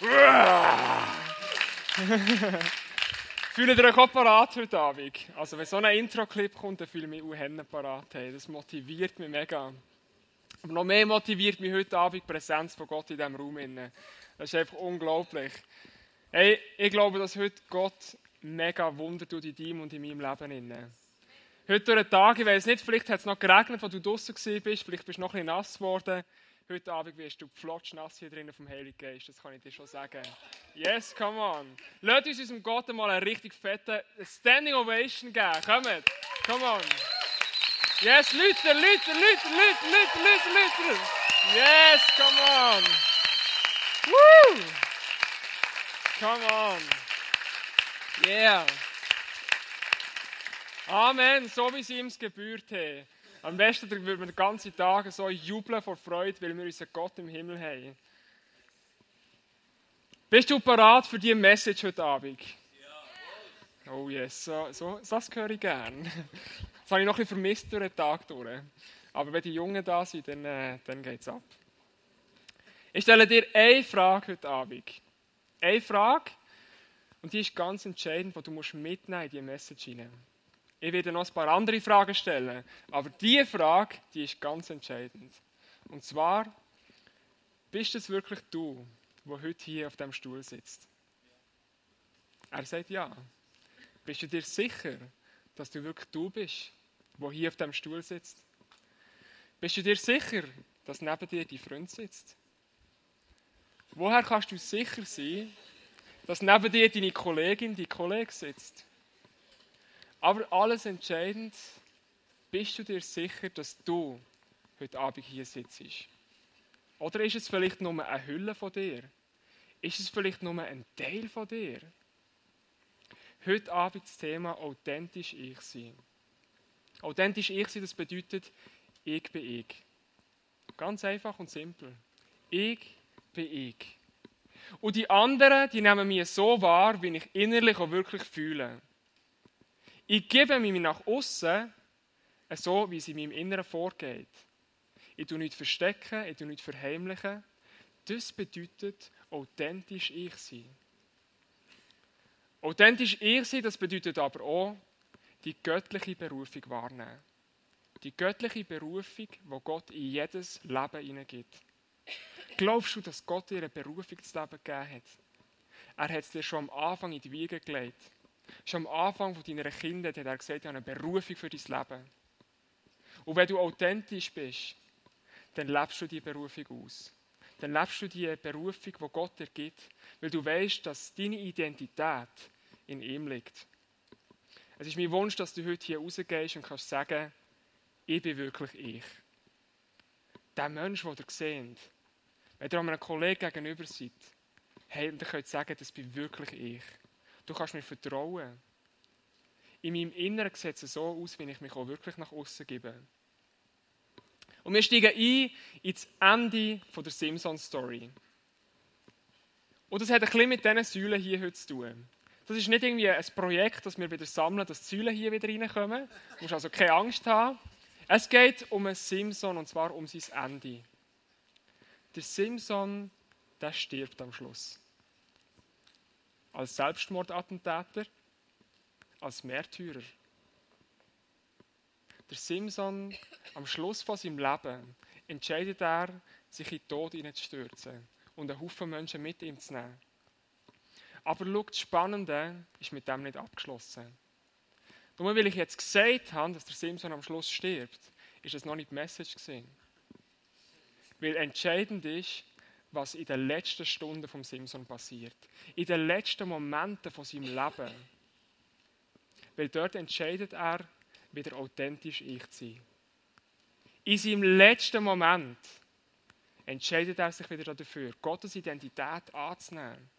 Fühlt ihr euch auch parat heute Abend? Also wenn so ein Intro-Clip kommt, dann fühle ich mich auch parat. Hey, das motiviert mich mega. Aber noch mehr motiviert mich heute Abend die Präsenz von Gott in diesem Raum. Das ist einfach unglaublich. Hey, ich glaube, dass heute Gott mega Wunder tut in deinem und in meinem Leben. Heute durch den Tag, ich weiß nicht, vielleicht hat es noch geregnet, als du draußen bist, vielleicht bist du noch ein bisschen nass geworden. Heute Abend wirst du flotsch nass hier drinnen vom Heiligen Geist, das kann ich dir schon sagen. Yes, come on. Lasst uns unserem Gott mal eine richtig fette Standing Ovation geben. Kommt, come on. Yes, Leute, Leute, Leute, Leute, Leute, Leute, Leute. Yes, come on. Woo! Come on. Yeah. Amen, so wie sie ihm gebührt haben. Am besten würden wir den ganzen Tag so jubeln vor Freude, weil wir unseren Gott im Himmel haben. Bist du parat für diese Message heute Abend? Ja. Oh yes, so, so, das höre ich gern. Das habe ich noch ein bisschen vermisst durch den Tag durch. Aber wenn die Jungen da sind, dann, äh, dann geht es ab. Ich stelle dir eine Frage heute Abend. Eine Frage, und die ist ganz entscheidend, die du musst mitnehmen in diese Message hinein. Ich werde noch ein paar andere Fragen stellen, aber diese Frage, die ist ganz entscheidend. Und zwar, bist es wirklich du, der heute hier auf dem Stuhl sitzt? Er sagt ja. Bist du dir sicher, dass du wirklich du bist, der hier auf dem Stuhl sitzt? Bist du dir sicher, dass neben dir dein Freund sitzt? Woher kannst du sicher sein, dass neben dir deine Kollegin, dein Kollege sitzt? Aber alles entscheidend, bist du dir sicher, dass du heute Abend hier sitzt? Oder ist es vielleicht nur eine Hülle von dir? Ist es vielleicht nur ein Teil von dir? Heute Abend das Thema authentisch ich sein. Authentisch ich sein, das bedeutet, ich bin ich. Ganz einfach und simpel. Ich bin ich. Und die anderen, die nehmen mich so wahr, wie ich innerlich auch wirklich fühle. Ich gebe mich nach außen so, wie es in meinem Inneren vorgeht. Ich tue nicht verstecken, ich tue nicht verheimlichen. Das bedeutet authentisch ich sein. Authentisch ich sein, das bedeutet aber auch die göttliche Berufung wahrnehmen. Die göttliche Berufung, wo Gott in jedes Leben hineingibt. Glaubst du, dass Gott dir eine Berufung ins Leben gegeben hat? Er hat es dir schon am Anfang in die Wiege gelegt. Schon am Anfang von deiner Kindheit hat er gesagt, ich habe eine Berufung für dein Leben. Und wenn du authentisch bist, dann lebst du die Berufung aus. Dann lebst du die Berufung, die Gott dir gibt, weil du weißt, dass deine Identität in ihm liegt. Es ist mein Wunsch, dass du heute hier rausgehst und kannst sagen, ich bin wirklich ich. Der Mensch, den ihr seht, wenn ihr einem Kollegen gegenüber seid, hey, könnt ihr sagen, das bin wirklich ich. Du kannst mir vertrauen. In meinem Inneren sieht es so aus, wie ich mich auch wirklich nach außen gebe. Und wir steigen ein ins Ende der Simpsons-Story. Und das hat ein bisschen mit diesen Säulen hier heute zu tun. Das ist nicht irgendwie ein Projekt, das wir wieder sammeln, dass die Säulen hier wieder reinkommen. Du musst also keine Angst haben. Es geht um einen Simpson und zwar um sein Ende. Der Simpson, der stirbt am Schluss als Selbstmordattentäter, als Märtyrer. Der Simson, am Schluss von seinem Leben, entscheidet er, sich in den Tod hineinzustürzen und einen Haufen Menschen mit ihm zu nehmen. Aber schau, das Spannende ist mit dem nicht abgeschlossen. Nur weil ich jetzt gesagt habe, dass der Simson am Schluss stirbt, ist es noch nicht die Message gesehen. Weil entscheidend ist, was in den letzten Stunden vom Simson passiert. In den letzten Momenten von seinem Leben. Weil dort entscheidet er, wieder authentisch ich zu sein. In seinem letzten Moment entscheidet er sich wieder dafür, Gottes Identität anzunehmen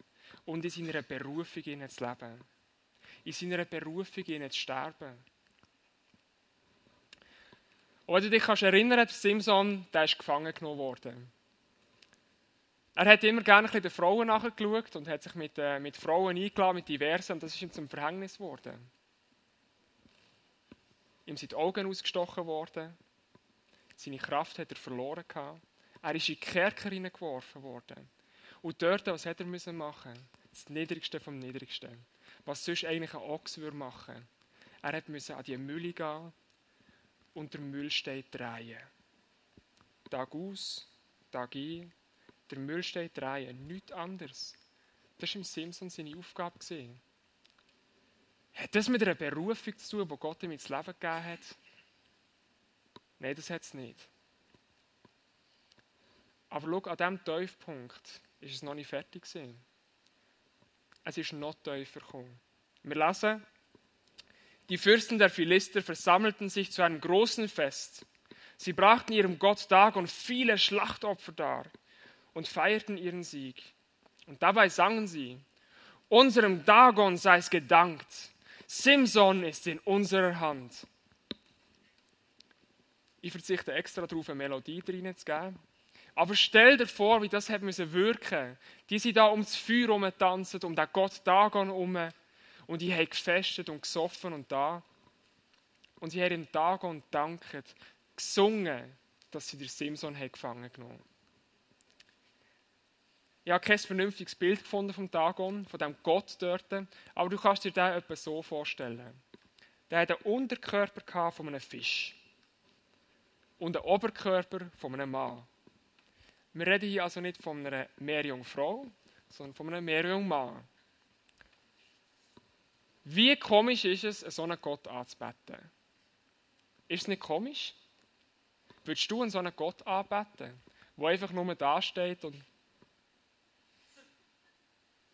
und in seiner Berufung zu leben. In seiner Berufung zu sterben. Du dich kannst erinnern, der Simson, der ist gefangen genommen worden. Er hat immer gerne ein den Frauen nachgeschaut und hat sich mit, äh, mit Frauen eingeladen, mit diversen, und das ist ihm zum Verhängnis geworden. Ihm sind die Augen ausgestochen worden, seine Kraft hat er verloren gehabt. Er ist in die Kerker geworfen worden. Und dort, was hätte er müssen machen? Das Niedrigste vom Niedrigsten. Was sonst eigentlich ein Ochs würde machen. Er hat müssen an die Mühle gehen und der Müllstein drehen. Tag aus, Tag ein, der Müllstein drehen, nichts anderes. Das war im Simpson seine Aufgabe. Hat das mit einer Berufung zu tun, die Gott ihm ins Leben gegeben hat? Nein, das hat es nicht. Aber schau, an diesem Tiefpunkt ist es noch nicht fertig gewesen. Es ist noch tiefer gekommen. Wir lesen, die Fürsten der Philister versammelten sich zu einem großen Fest. Sie brachten ihrem Gott Dagon viele Schlachtopfer dar und feierten ihren Sieg. Und dabei sangen sie, unserem Dagon sei es gedankt, Simson ist in unserer Hand. Ich verzichte extra darauf, eine Melodie reinzugeben. Aber stell dir vor, wie das hat müssen wirken. Die sind da ums Feuer tanzen, um den Gott Dagon herum. Und die haben gefestet und gesoffen und da. Und sie haben dem Dagon danket, gesungen, dass sie den Simson haben gefangen genommen ich habe kein vernünftiges Bild gefunden vom Dagon, von dem Gott dort, aber du kannst dir den etwa so vorstellen. Der hat einen Unterkörper von einem Fisch und einen Oberkörper von einem Mann. Wir reden hier also nicht von einer Meerjungfrau, sondern von einem Meerjungmann. Wie komisch ist es, so einen Gott anzubeten? Ist es nicht komisch? Würdest du einen so einen Gott anbeten, der einfach nur da steht und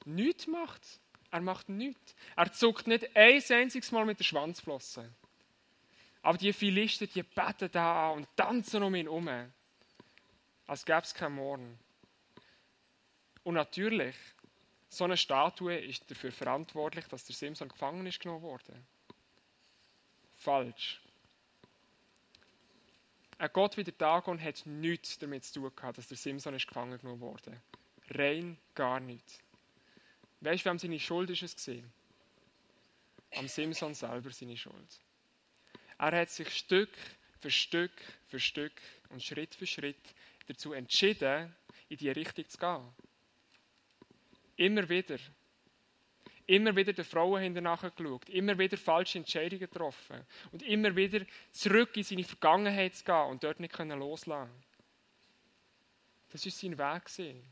nichts macht? Er macht nichts. Er zuckt nicht ein einziges Mal mit der Schwanzflosse. Aber die Philister, die beten da an und tanzen um ihn herum als gäbe es keinen Morgen. Und natürlich, so eine Statue ist dafür verantwortlich, dass der Simson gefangen ist genommen wurde. Falsch. Ein Gott wie der Dagon hat nichts damit zu tun gehabt, dass der Simson ist gefangen genommen wurde. Rein gar nichts. Weißt du, wem seine Schuld ist es gesehen? Am Simson selber seine Schuld. Er hat sich Stück für Stück für Stück und Schritt für Schritt dazu entschieden, in die Richtung zu gehen. Immer wieder. Immer wieder den Frauen hinterher geschaut, immer wieder falsche Entscheidungen getroffen und immer wieder zurück in seine Vergangenheit zu gehen und dort nicht loslassen Das war sein Weg.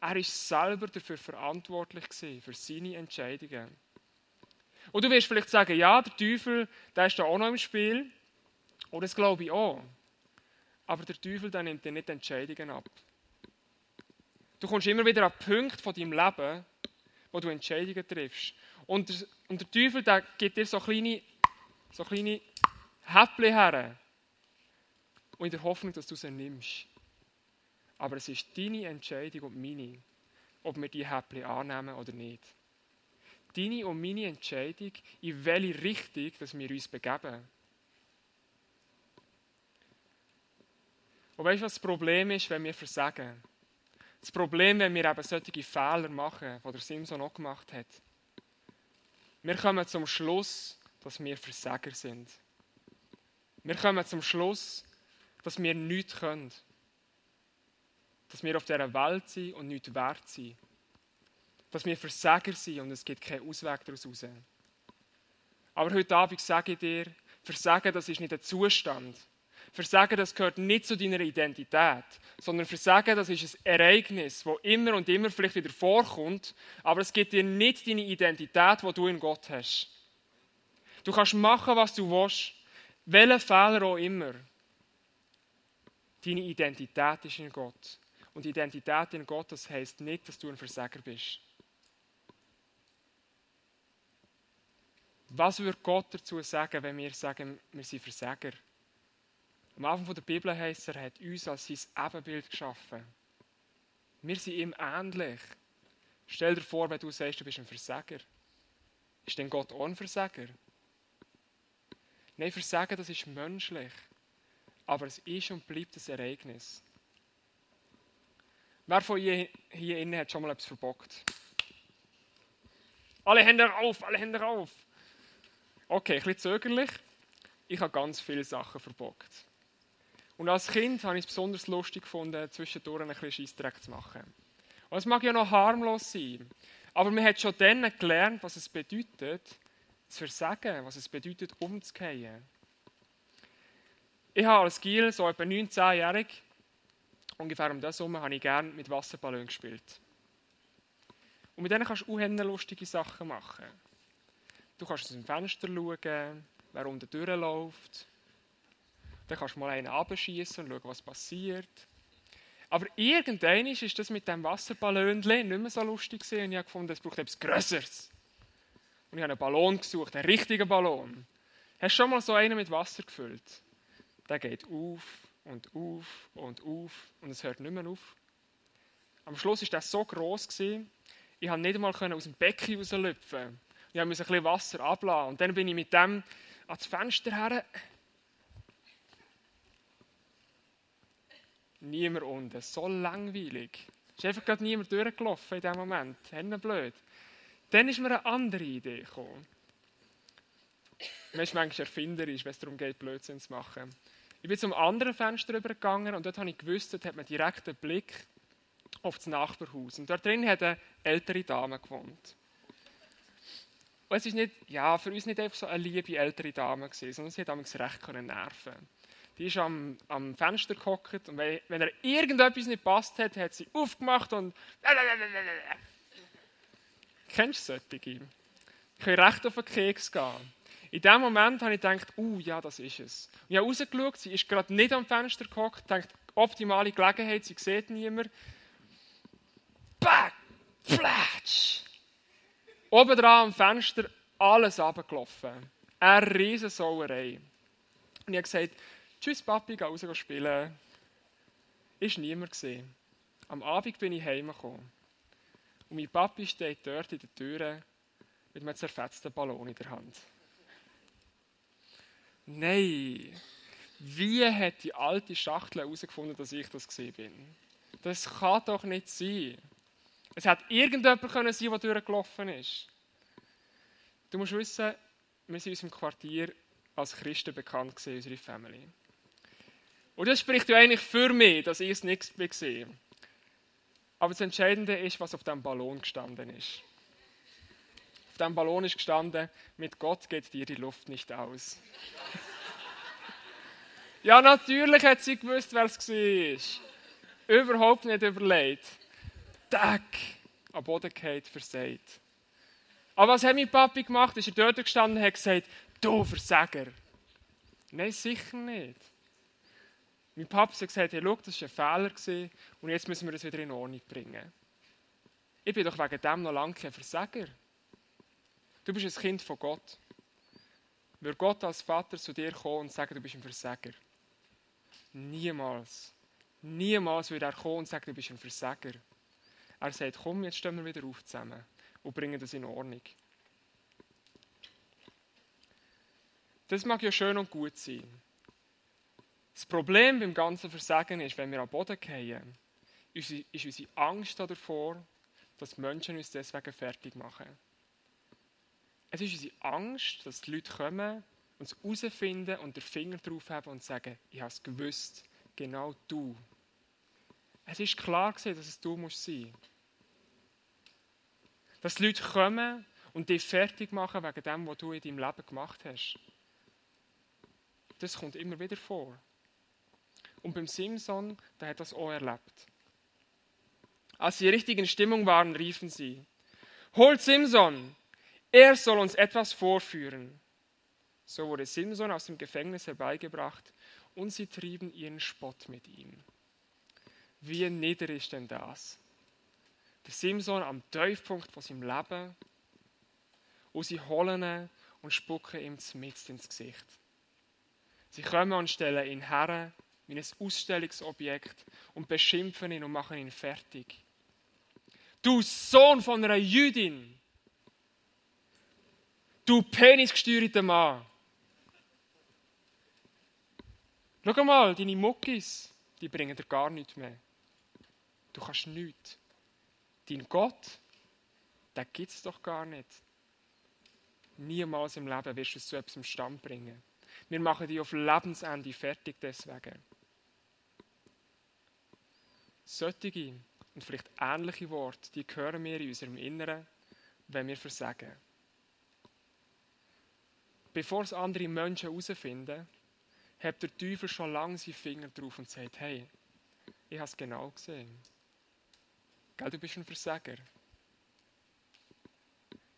Er ist selber dafür verantwortlich für seine Entscheidungen. Und du wirst vielleicht sagen, ja, der Teufel, der ist da auch noch im Spiel. Oder das glaube ich auch. Aber der Teufel der nimmt dir nicht Entscheidungen ab. Du kommst immer wieder an Punkte von deinem Leben, wo du Entscheidungen triffst. Und der, und der Teufel der gibt dir so kleine, so kleine Häppchen her. Und in der Hoffnung, dass du sie nimmst. Aber es ist deine Entscheidung und meine, ob wir die Häppchen annehmen oder nicht. Deine und meine Entscheidung, in welche Richtung dass wir uns begeben. Und weißt du, was das Problem ist, wenn wir versagen? Das Problem, wenn wir eben solche Fehler machen, die der Simson auch gemacht hat. Wir kommen zum Schluss, dass wir Versager sind. Wir kommen zum Schluss, dass wir nichts können. Dass wir auf dieser Welt sind und nichts wert sind. Dass wir Versager sind und es gibt keinen Ausweg daraus raus. Aber heute Abend sage ich dir, Versagen, das ist nicht ein Zustand. Versagen, das gehört nicht zu deiner Identität, sondern Versagen, das ist ein Ereignis, das immer und immer vielleicht wieder vorkommt, aber es gibt dir nicht deine Identität, die du in Gott hast. Du kannst machen, was du willst, welchen Fehler auch immer. Deine Identität ist in Gott. Und Identität in Gott, das heisst nicht, dass du ein Versager bist. Was würde Gott dazu sagen, wenn wir sagen, wir sind Versager? Am Anfang der Bibel heißt er, hat uns als sein Ebenbild geschaffen. Wir sind ihm ähnlich. Stell dir vor, wenn du sagst, du bist ein Versager. Ist denn Gott auch ein Versager? Nein, Versagen, das ist menschlich. Aber es ist und bleibt ein Ereignis. Wer von ihr hier innen hat schon mal etwas verbockt? Alle Hände auf, alle Hände auf. Okay, ein bisschen zögerlich. Ich habe ganz viele Sachen verbockt. Und als Kind habe ich es besonders lustig gefunden, zwischendurch ein bisschen Scheissdreck zu machen. Und es mag ja noch harmlos sein. Aber man hat schon dann gelernt, was es bedeutet, zu versagen, was es bedeutet, umzukehren. Ich habe als Giel, so etwa 19-jährig, ungefähr um das herum, habe ich gerne mit Wasserballon gespielt. Und mit denen kannst du auch lustige Sachen machen. Du kannst aus dem Fenster schauen, wer unten durchläuft. Dann kannst du mal einen abschießen und schauen, was passiert. Aber irgendwann ist das mit dem Wasserballon nicht mehr so lustig gewesen. Und ich habe gefunden, es braucht etwas Größeres. Und ich habe einen Ballon gesucht, einen richtigen Ballon. Hast du schon mal so einen mit Wasser gefüllt? Der geht auf und auf und auf und es hört nicht mehr auf. Am Schluss war das so gross, gewesen, ich konnte nicht einmal aus dem Becken rauslüpfen. Ich musste ein bisschen Wasser abladen. Und dann bin ich mit dem ans Fenster her niemand unten. So langweilig. Es ist einfach gerade niemand durchgelaufen in diesem Moment. Hände blöd. Dann ist mir eine andere Idee gekommen. Man ist manchmal erfinderisch, wenn es darum geht, Blödsinn zu machen. Ich bin zum anderen Fenster übergegangen und dort habe ich gewusst, dort hat man direkt einen Blick auf das Nachbarhaus. Und dort drin hat eine ältere Dame gewohnt. Und es ist nicht, ja, für uns nicht einfach so eine liebe ältere Dame gewesen, sondern sie hat damals recht nerven die ist am, am Fenster gehockt und wenn, wenn er irgendetwas nicht passt hat, hat sie aufgemacht und Kennst du solche? Ich kann recht auf den Keks gehen. In dem Moment habe ich gedacht, uh, ja, das ist es. Und ich habe rausgeschaut, sie ist gerade nicht am Fenster gehockt, denkt, optimale Gelegenheit, sie sieht niemand. Back, flatsch. Oben dran am Fenster alles abgelaufen. Eine riesen Sauerei. Und ich habe gesagt, Tschüss Papi, geh raus spielen. Ist niemand gesehen. Am Abend bin ich heimgekommen. Und mein Papi steht dort in der Tür mit einem zerfetzten Ballon in der Hand. Nein, wie hat die alte Schachtel herausgefunden, dass ich das gesehen bin? Das kann doch nicht sein. Es hat irgendjemand können sein, der durchgelaufen ist. Du musst wissen, wir sind in unserem Quartier als Christen bekannt gewesen, unsere Family. Und das spricht ja eigentlich für mich, dass ich es nicht sehe. Aber das Entscheidende ist, was auf dem Ballon gestanden ist. Dem Ballon ist gestanden, mit Gott geht dir die Luft nicht aus. ja, natürlich hat sie gewusst, wer es war. Überhaupt nicht überlegt. Tack, am Boden geht versagt. Aber was hat mein Papi gemacht? Ist er dort gestanden und hat gesagt, du Versager. Nein, sicher nicht. Mein Papa hat gesagt, hey, schau, das war ein Fehler und jetzt müssen wir das wieder in Ordnung bringen. Ich bin doch wegen dem noch lange kein Versager. Du bist ein Kind von Gott. Würde Gott als Vater zu dir kommen und sagen, du bist ein Versager? Niemals. Niemals würde er kommen und sagen, du bist ein Versager. Er sagt, komm, jetzt stehen wir wieder auf zusammen und bringen das in Ordnung. Das mag ja schön und gut sein. Das Problem beim ganzen Versagen ist, wenn wir am Boden ist, ist unsere Angst davor, dass Menschen uns deswegen fertig machen. Es ist unsere Angst, dass die Leute kommen, uns herausfinden und den Finger drauf haben und sagen, ich habe es gewusst, genau du. Es ist klar gewesen, dass es du musst sein. Dass die Leute kommen und dich fertig machen wegen dem, was du in deinem Leben gemacht hast. Das kommt immer wieder vor. Und beim Simson, der hat das auch erlebt. Als sie richtig in Stimmung waren, riefen sie, Holt Simson, er soll uns etwas vorführen. So wurde Simson aus dem Gefängnis herbeigebracht und sie trieben ihren Spott mit ihm. Wie nieder ist denn das? Der Simson am Tiefpunkt von seinem Leben und sie holen ihn und spucken ihm mitten ins Gesicht. Sie kommen und stellen ihn her wie ein Ausstellungsobjekt und beschimpfen ihn und machen ihn fertig. Du Sohn von einer Jüdin! Du penisgesteuerter Mann! Schau mal, deine Muckis, die bringen dir gar nichts mehr. Du kannst nichts. Dein Gott, den gibt es doch gar nicht. Niemals im Leben wirst du es zu etwas Stand bringen. Wir machen dich auf Lebensende fertig deswegen. Solche und vielleicht ähnliche Worte, die hören wir in unserem Inneren, wenn wir versagen. Bevor es andere Menschen herausfinden, hat der Teufel schon lange seine Finger drauf und sagt, hey, ich habe es genau gesehen. Gell, du bist ein Versager.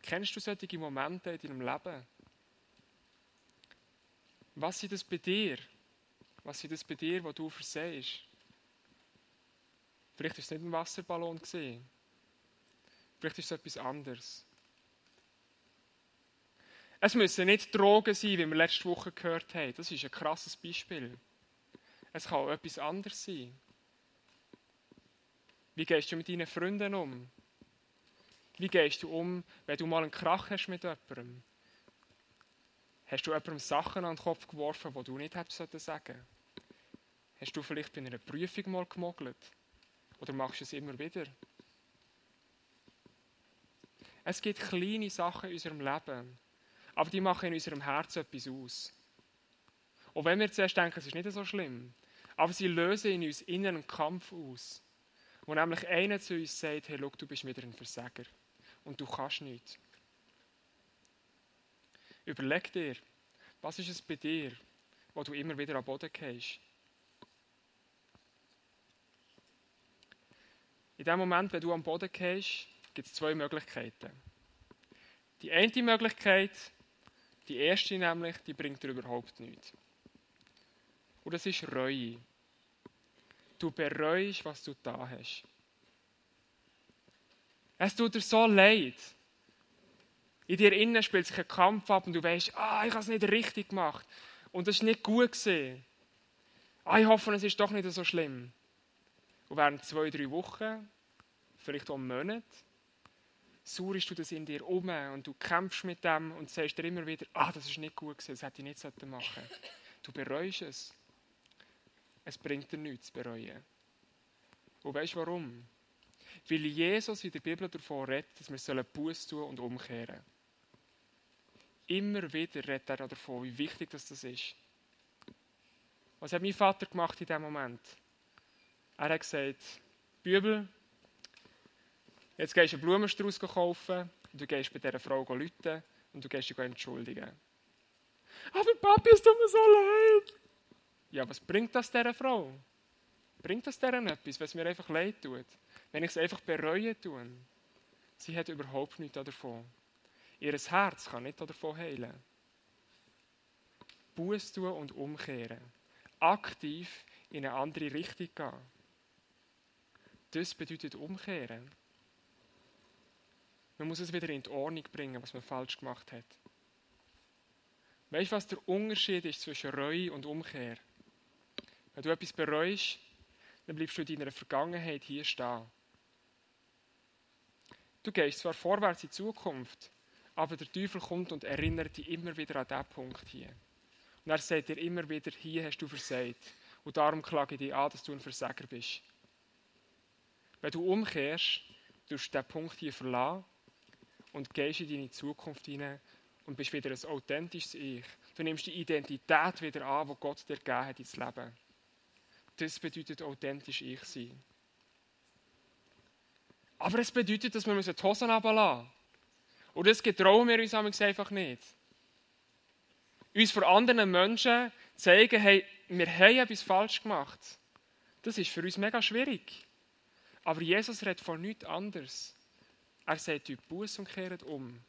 Kennst du solche Momente in deinem Leben? Was sind das bei dir? Was sind das bei dir, wo du versehst? Vielleicht war es nicht ein Wasserballon. Vielleicht ist es etwas anderes. Es müssen nicht Drogen sein, wie wir letzte Woche gehört haben. Das ist ein krasses Beispiel. Es kann auch etwas anderes sein. Wie gehst du mit deinen Freunden um? Wie gehst du um, wenn du mal einen Krach hast mit jemandem? Hast du jemandem Sachen an den Kopf geworfen, die du nicht hättest sagen Hast du vielleicht bei einer Prüfung mal gemogelt? Oder machst du es immer wieder? Es gibt kleine Sachen in unserem Leben, aber die machen in unserem Herzen etwas aus. Und wenn wir zuerst denken, es ist nicht so schlimm, aber sie lösen in uns inneren Kampf aus, wo nämlich einer zu uns sagt, hey, schau, du bist wieder ein Versager und du kannst nichts. Überleg dir, was ist es bei dir, wo du immer wieder am Boden gehst? In dem Moment, wenn du am Boden gehst, gibt es zwei Möglichkeiten. Die eine Möglichkeit, die erste nämlich, die bringt dir überhaupt nichts. Und das ist Reue. Du bereust, was du da hast. Es tut dir so leid. In dir innen spielt sich ein Kampf ab und du weißt, ah, ich habe es nicht richtig gemacht. Und das ist nicht gut gesehen. Ah, ich hoffe, es ist doch nicht so schlimm. Und während zwei, drei Wochen, vielleicht auch Monate, saurest du das in dir um und du kämpfst mit dem und sagst dir immer wieder, ah, das ist nicht gut gewesen, das hätte ich nicht machen sollen. Du bereust es. Es bringt dir nichts zu bereuen. Und weißt du warum? Weil Jesus in der Bibel davon redet, dass wir Buß tun und umkehren. Immer wieder redet er davon, wie wichtig das ist. Was hat mein Vater gemacht in diesem Moment? Er hat gesagt, Bibel, jetzt gehst du einen Blumenstrauß kaufen und du gehst bei dieser Frau lüten und du gehst dich entschuldigen. Aber Papi, es tut mir so leid. Ja, was bringt das dieser Frau? Bringt das deren etwas, es mir einfach leid tut? Wenn ich es einfach bereue tue? Sie hat überhaupt nichts davon. Ihr Herz kann nicht davon heilen. Buß tun und umkehren. Aktiv in eine andere Richtung gehen. Das bedeutet umkehren. Man muss es wieder in die Ordnung bringen, was man falsch gemacht hat. Weißt du, was der Unterschied ist zwischen Reue und Umkehr? Wenn du etwas bereust, dann bleibst du in deiner Vergangenheit hier stehen. Du gehst zwar vorwärts in die Zukunft, aber der Teufel kommt und erinnert dich immer wieder an diesen Punkt hier. Und er sagt dir immer wieder, hier hast du versagt. Und darum klage ich dich an, dass du ein Versager bist. Wenn du umkehrst, tust du diesen Punkt hier verlassen und gehst in deine Zukunft hinein und bist wieder ein authentisches Ich. Du nimmst die Identität wieder an, die Gott dir gegeben hat ins Leben. Das bedeutet authentisch ich sein. Aber es bedeutet, dass wir die Hosen runterlassen müssen. Und das getrauen wir uns einfach nicht. Uns vor anderen Menschen zeigen, hey, wir haben etwas falsch gemacht. Das ist für uns mega schwierig. Aber Jesus redet von nichts anderes. Er sagt euch Buß und kehrt um.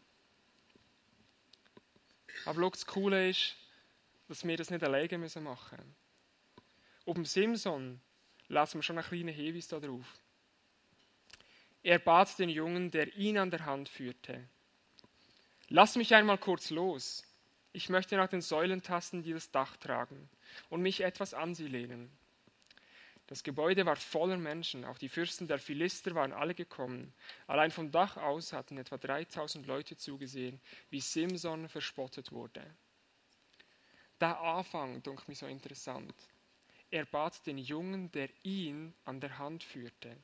Aber schau, das Coole ist, dass wir das nicht alleine machen müssen. Auf dem Simson lassen wir schon einen kleinen Hinweis darauf. Er bat den Jungen, der ihn an der Hand führte. Lass mich einmal kurz los. Ich möchte nach den Säulen tasten, die das Dach tragen, und mich etwas an sie lehnen. Das Gebäude war voller Menschen, auch die Fürsten der Philister waren alle gekommen. Allein vom Dach aus hatten etwa 3000 Leute zugesehen, wie Simson verspottet wurde. Der Anfang dunkelt mich so interessant. Er bat den Jungen, der ihn an der Hand führte.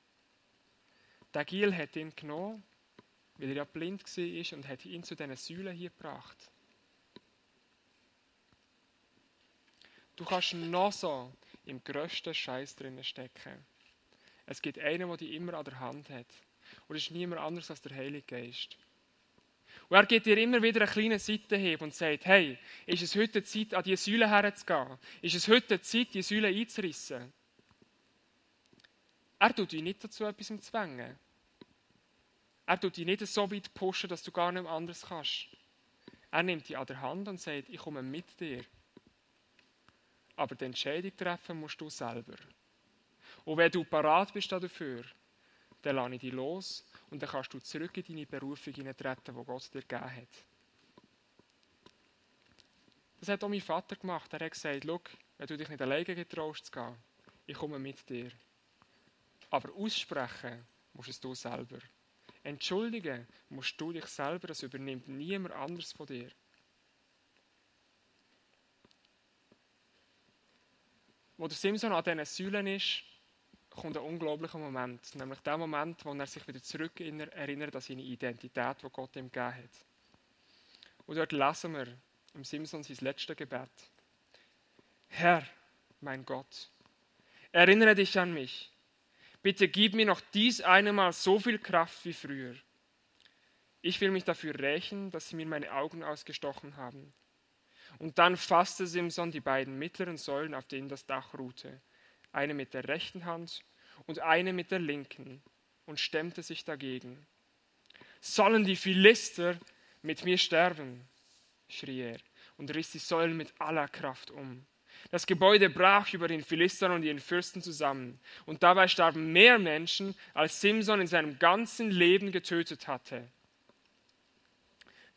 Der Gil hat ihn genommen, weil er ja blind war und hat ihn zu diesen Säulen hier gebracht. Du kannst noch so im grössten Scheiß drinnen stecken. Es gibt einen, der dich immer an der Hand hat. Und es ist niemand anders als der Heilige Geist. Und er gibt dir immer wieder einen kleinen Seitenhieb und sagt, hey, ist es heute Zeit, an diese Säule herzugehen? Ist es heute Zeit, die Säule einzurissen? Er tut dich nicht dazu etwas zwängen. Er tut dich nicht so weit pushen, dass du gar nicht anders kannst. Er nimmt dich an der Hand und sagt, ich komme mit dir. Aber die Entscheidung treffen musst du selber. Und wenn du parat bist dafür, dann lasse ich dich los und dann kannst du zurück in deine Berufung hineintreten, die Gott dir gegeben hat. Das hat auch mein Vater gemacht. Er hat gesagt, schau, wenn du dich nicht alleine getraust zu gehen, ich komme mit dir. Aber aussprechen musst es du selber. Entschuldigen musst du dich selber, das übernimmt niemand anders von dir. Wo der Simson an diesen Säulen ist, kommt ein unglaublicher Moment. Nämlich der Moment, wo er sich wieder zurück erinnert an seine Identität, die Gott ihm gegeben hat. Und dort lesen wir im Simson sein letztes Gebet. Herr, mein Gott, erinnere dich an mich. Bitte gib mir noch dies eine Mal so viel Kraft wie früher. Ich will mich dafür rächen, dass sie mir meine Augen ausgestochen haben. Und dann fasste Simson die beiden mittleren Säulen, auf denen das Dach ruhte, eine mit der rechten Hand und eine mit der linken, und stemmte sich dagegen. Sollen die Philister mit mir sterben? schrie er und riss die Säulen mit aller Kraft um. Das Gebäude brach über den Philistern und ihren Fürsten zusammen, und dabei starben mehr Menschen, als Simson in seinem ganzen Leben getötet hatte.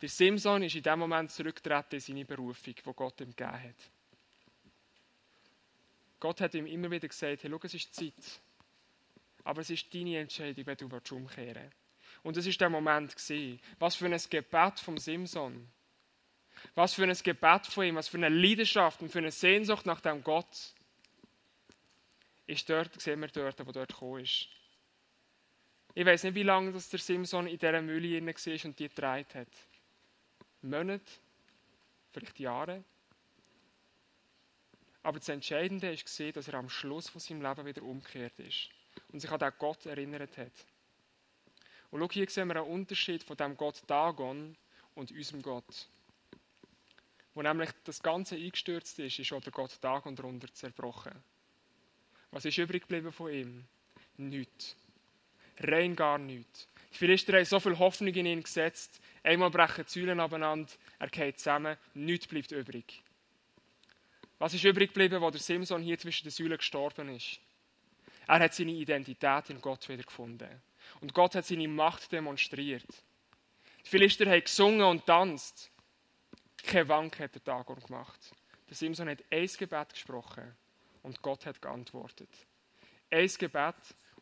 Der Simson ist in dem Moment zurückgetreten in seine Berufung, wo Gott ihm gegeben hat. Gott hat ihm immer wieder gesagt, hey, schau, es ist Zeit. Aber es ist deine Entscheidung, wenn du umkehren willst. Und das ist der Moment gewesen. Was für ein Gebet vom Simson. Was für ein Gebet von ihm, was für eine Leidenschaft und für eine Sehnsucht nach dem Gott. Ist dort, sehen wir dort, wo dort gekommen ist. Ich weiß nicht, wie lange das der Simson in dieser Mühle war und die getragen hat. Monate, vielleicht Jahre. Aber das Entscheidende ist gesehen, dass er am Schluss von seinem Leben wieder umgekehrt ist und sich an den Gott erinnert hat. Und schau, hier sehen wir einen Unterschied von dem Gott Dagon und unserem Gott. Wo nämlich das Ganze eingestürzt ist, ist auch der Gott Dagon darunter zerbrochen. Was ist übrig geblieben von ihm? Nichts. Rein gar nichts. Die Philister haben so viel Hoffnung in ihn gesetzt. Einmal brechen die Säulen abeinander, er geht zusammen, nichts bleibt übrig. Was ist übrig geblieben, wo der Simson hier zwischen den Säulen gestorben ist? Er hat seine Identität in Gott wiedergefunden. Und Gott hat seine Macht demonstriert. Die Philister haben gesungen und tanzt. Kein Wank hat der Dagon gemacht. Der Simson hat ein Gebet gesprochen und Gott hat geantwortet. Ein Gebet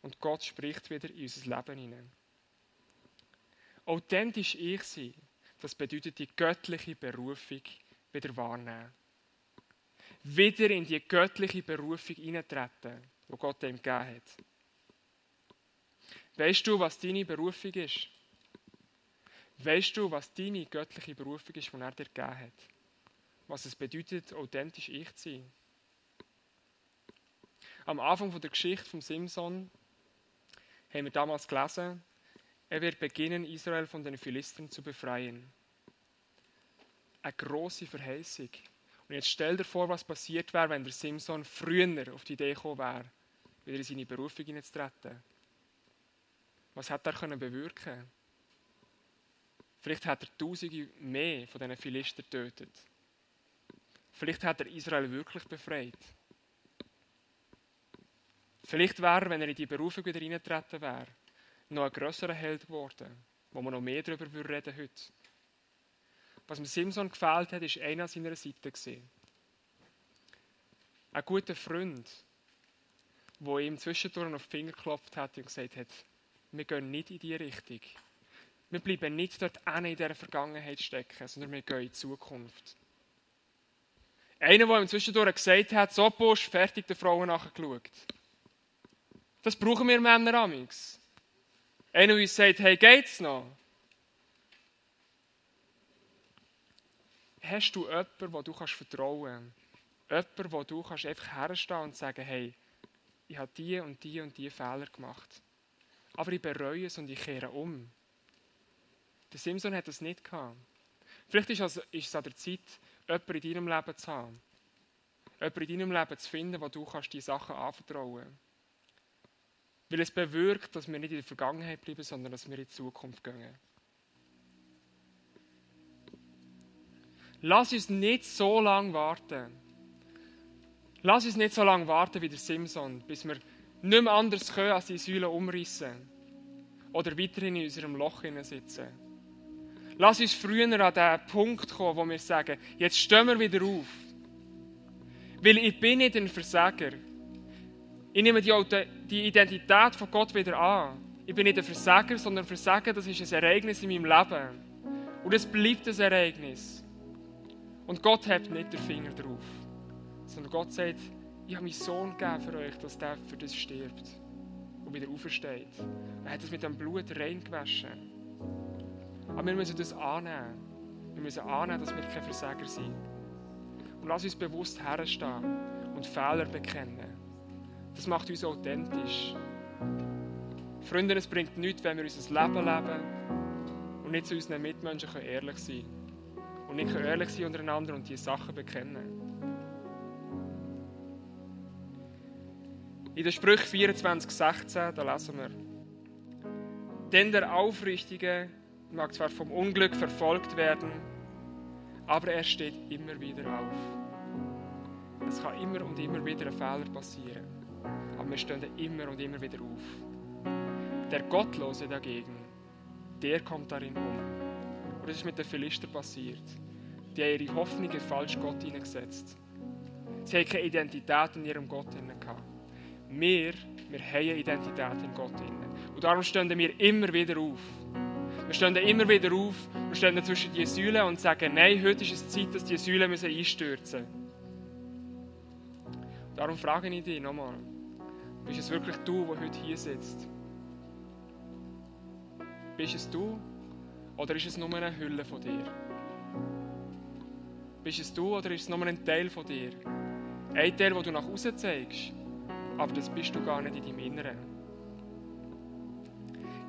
und Gott spricht wieder in unser Leben hinein. Authentisch ich sein, das bedeutet die göttliche Berufung wieder wahrnehmen. Wieder in die göttliche Berufung hineintreten wo Gott ihm gegeben hat. Weißt du, was deine Berufung ist? Weißt du, was deine göttliche Berufung ist, die er dir gegeben hat? Was es bedeutet, authentisch ich zu sein? Am Anfang der Geschichte von Simson haben wir damals gelesen, er wird beginnen, Israel von den Philistern zu befreien. Eine große Verheißung. Und jetzt stell dir vor, was passiert wäre, wenn der Simson früher auf die Idee gekommen wäre, wieder in seine Berufung hineinzutreten. Was hat er können bewirken? Vielleicht hat er Tausende mehr von diesen Philister getötet. Vielleicht hat er Israel wirklich befreit. Vielleicht wäre wenn er in die Berufung wieder hineingetreten wäre, noch ein grösserer Held geworden, wo man noch mehr darüber reden würde heute. Was mir Simson gefällt hat, ist einer an seiner Seite gesehen. Ein guter Freund, wo ihm zwischendurch auf die Finger geklopft hat und gesagt hat, wir gehen nicht in die Richtung. Wir bleiben nicht dort in dieser Vergangenheit stecken, sondern wir gehen in die Zukunft. Einer, der ihm zwischendurch gesagt hat, so Busch, fertig der Frauen nachgeschaut. Das brauchen wir Männer amix. Einer, uns sagt, hey, geht's noch? Hast du jemanden, wo du kannst vertrauen kannst? Jemanden, wo du kannst einfach herstehen und sagen, hey, ich habe die und die und die Fehler gemacht. Aber ich bereue es und ich kehre um. Der Simson hat das nicht gehabt. Vielleicht ist es an der Zeit, jemanden in deinem Leben zu haben. Jemanden in deinem Leben zu finden, wo du kannst die Sachen anvertrauen kannst. Weil es bewirkt, dass wir nicht in der Vergangenheit bleiben, sondern dass wir in die Zukunft gehen. Lass uns nicht so lange warten. Lass uns nicht so lange warten wie der Simson, bis wir nicht mehr anders können, als die Säule umrissen. Oder weiterhin in unserem Loch sitzen. Lass uns früher an den Punkt kommen, wo wir sagen, jetzt stehen wir wieder auf. Weil ich bin nicht ein Versager. Ich nehme die Identität von Gott wieder an. Ich bin nicht ein Versager, sondern Versagen, das ist ein Ereignis in meinem Leben. Und es bleibt ein Ereignis. Und Gott hebt nicht den Finger drauf. Sondern Gott sagt, ich habe meinen Sohn gegeben für euch, dass der für das stirbt und wieder aufersteht. Er hat das mit dem Blut reingewaschen. Aber wir müssen das annehmen. Wir müssen annehmen, dass wir keine Versager sind. Und lass uns bewusst herstehen und Fehler bekennen. Das macht uns authentisch. Freunde, es bringt nichts, wenn wir unser Leben leben und nicht zu unseren Mitmenschen ehrlich sein können. Und nicht ehrlich sein untereinander und diese Sachen bekennen. In der Sprüche 24, 16, da lesen wir, denn der Aufrichtige mag zwar vom Unglück verfolgt werden, aber er steht immer wieder auf. Es kann immer und immer wieder ein Fehler passieren, aber wir stehen immer und immer wieder auf. Der Gottlose dagegen, der kommt darin um. Und das ist mit den Philister passiert. Die haben ihre Hoffnung in falsch Gott hineingesetzt. Sie haben keine Identität in ihrem Gott gehabt. Wir, wir haben eine Identität in Gott. Und darum stehen wir immer wieder auf. Wir stehen immer wieder auf und stehen zwischen die Säulen und sagen, nein, heute ist es Zeit, dass die Säulen einstürzen müssen. Darum frage ich dich nochmal, bist es wirklich du, der heute hier sitzt? Bist es du oder ist es nur eine Hülle von dir? Bist es du oder ist es nur ein Teil von dir? Ein Teil, den du nach außen zeigst aber das bist du gar nicht in deinem Inneren.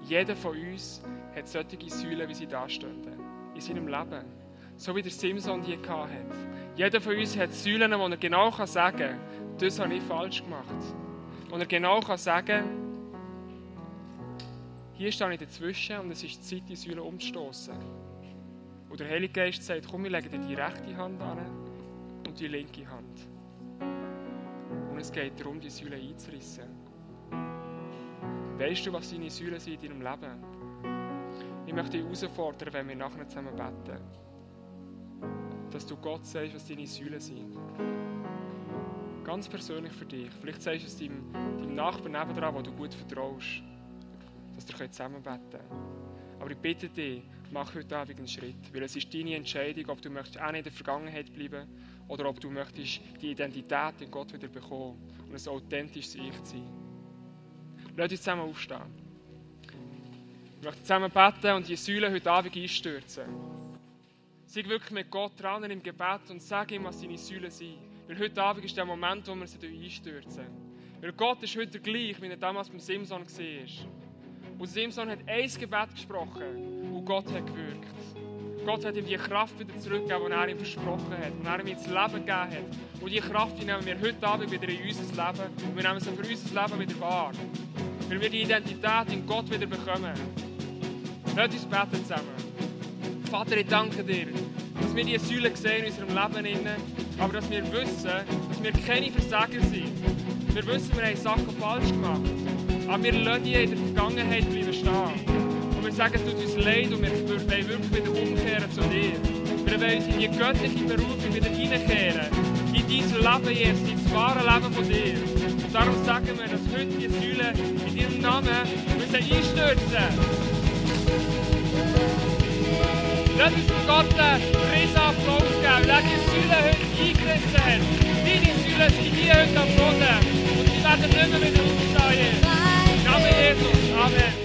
Jeder von uns hat solche Säulen, wie sie da stehen, in seinem Leben. So wie der Simson die hat. Jeder von uns hat Säulen, wo er genau sagen kann, das habe ich falsch gemacht. Wo er genau kann sagen hier stehe ich dazwischen und es ist Zeit, die Säulen umzustoßen. Und der Heilige Geist sagt, komm, wir legen dir die rechte Hand an und die linke Hand es geht darum, die Säule einzurissen. Weißt du, was deine Säulen sind in deinem Leben? Ich möchte dich herausfordern, wenn wir nachher zusammen beten, dass du Gott sagst, was deine Säulen sind. Ganz persönlich für dich. Vielleicht sagst du es deinem, deinem Nachbarn nebenan, wo du gut vertraust, dass ihr zusammen beten könnt. Aber ich bitte dich, mach heute Abend einen Schritt, weil es ist deine Entscheidung, ob du möchtest auch in der Vergangenheit bleiben oder ob du möchtest die Identität in Gott wieder bekommen und ein authentisches Ich sein. Lass uns zusammen aufstehen. Wir möchten zusammen beten und die Säule heute Abend einstürzen. Sei wirklich mit Gott dran im Gebet und sag ihm, was deine Säulen sind. Weil heute Abend ist der Moment, wo wir sie einstürzen. Weil Gott ist heute gleich, wie er damals beim Simson war. Und Simson hat ein Gebet gesprochen und Gott hat gewirkt. Gott hat ihm die Kraft wieder zurückgegeben, die er ihm versprochen hat, die er ihm ins Leben gegeben hat. Und diese Kraft die nehmen wir heute Abend wieder in unser Leben und wir nehmen sie für unser Leben wieder wahr. Weil wir die Identität in Gott wieder bekommen. Lass uns beten zusammen. Vater, ich danke dir, dass wir diese Säule sehen in unserem Leben, aber dass wir wissen, dass wir keine Versager sind. Wir wissen, wir haben Sachen falsch gemacht, aber wir lassen die in der Vergangenheit bleiben stehen. Und wir sagen, es tut uns leid und wir wollen wirklich wieder umkehren zu dir. Wir wollen uns in die göttliche Berufung wieder hineinkehren. In dein Leben jetzt, in das wahre Leben von dir. Und darum sagen wir, dass heute die Säule in deinem Namen müssen einstürzen uns Gott einen riesen Applaus geben, weil die Säule heute eingerissen hat. Deine Säule sind hier heute am Boden und sie werden nicht mehr wieder aufstehen. Name Jesus. Amen.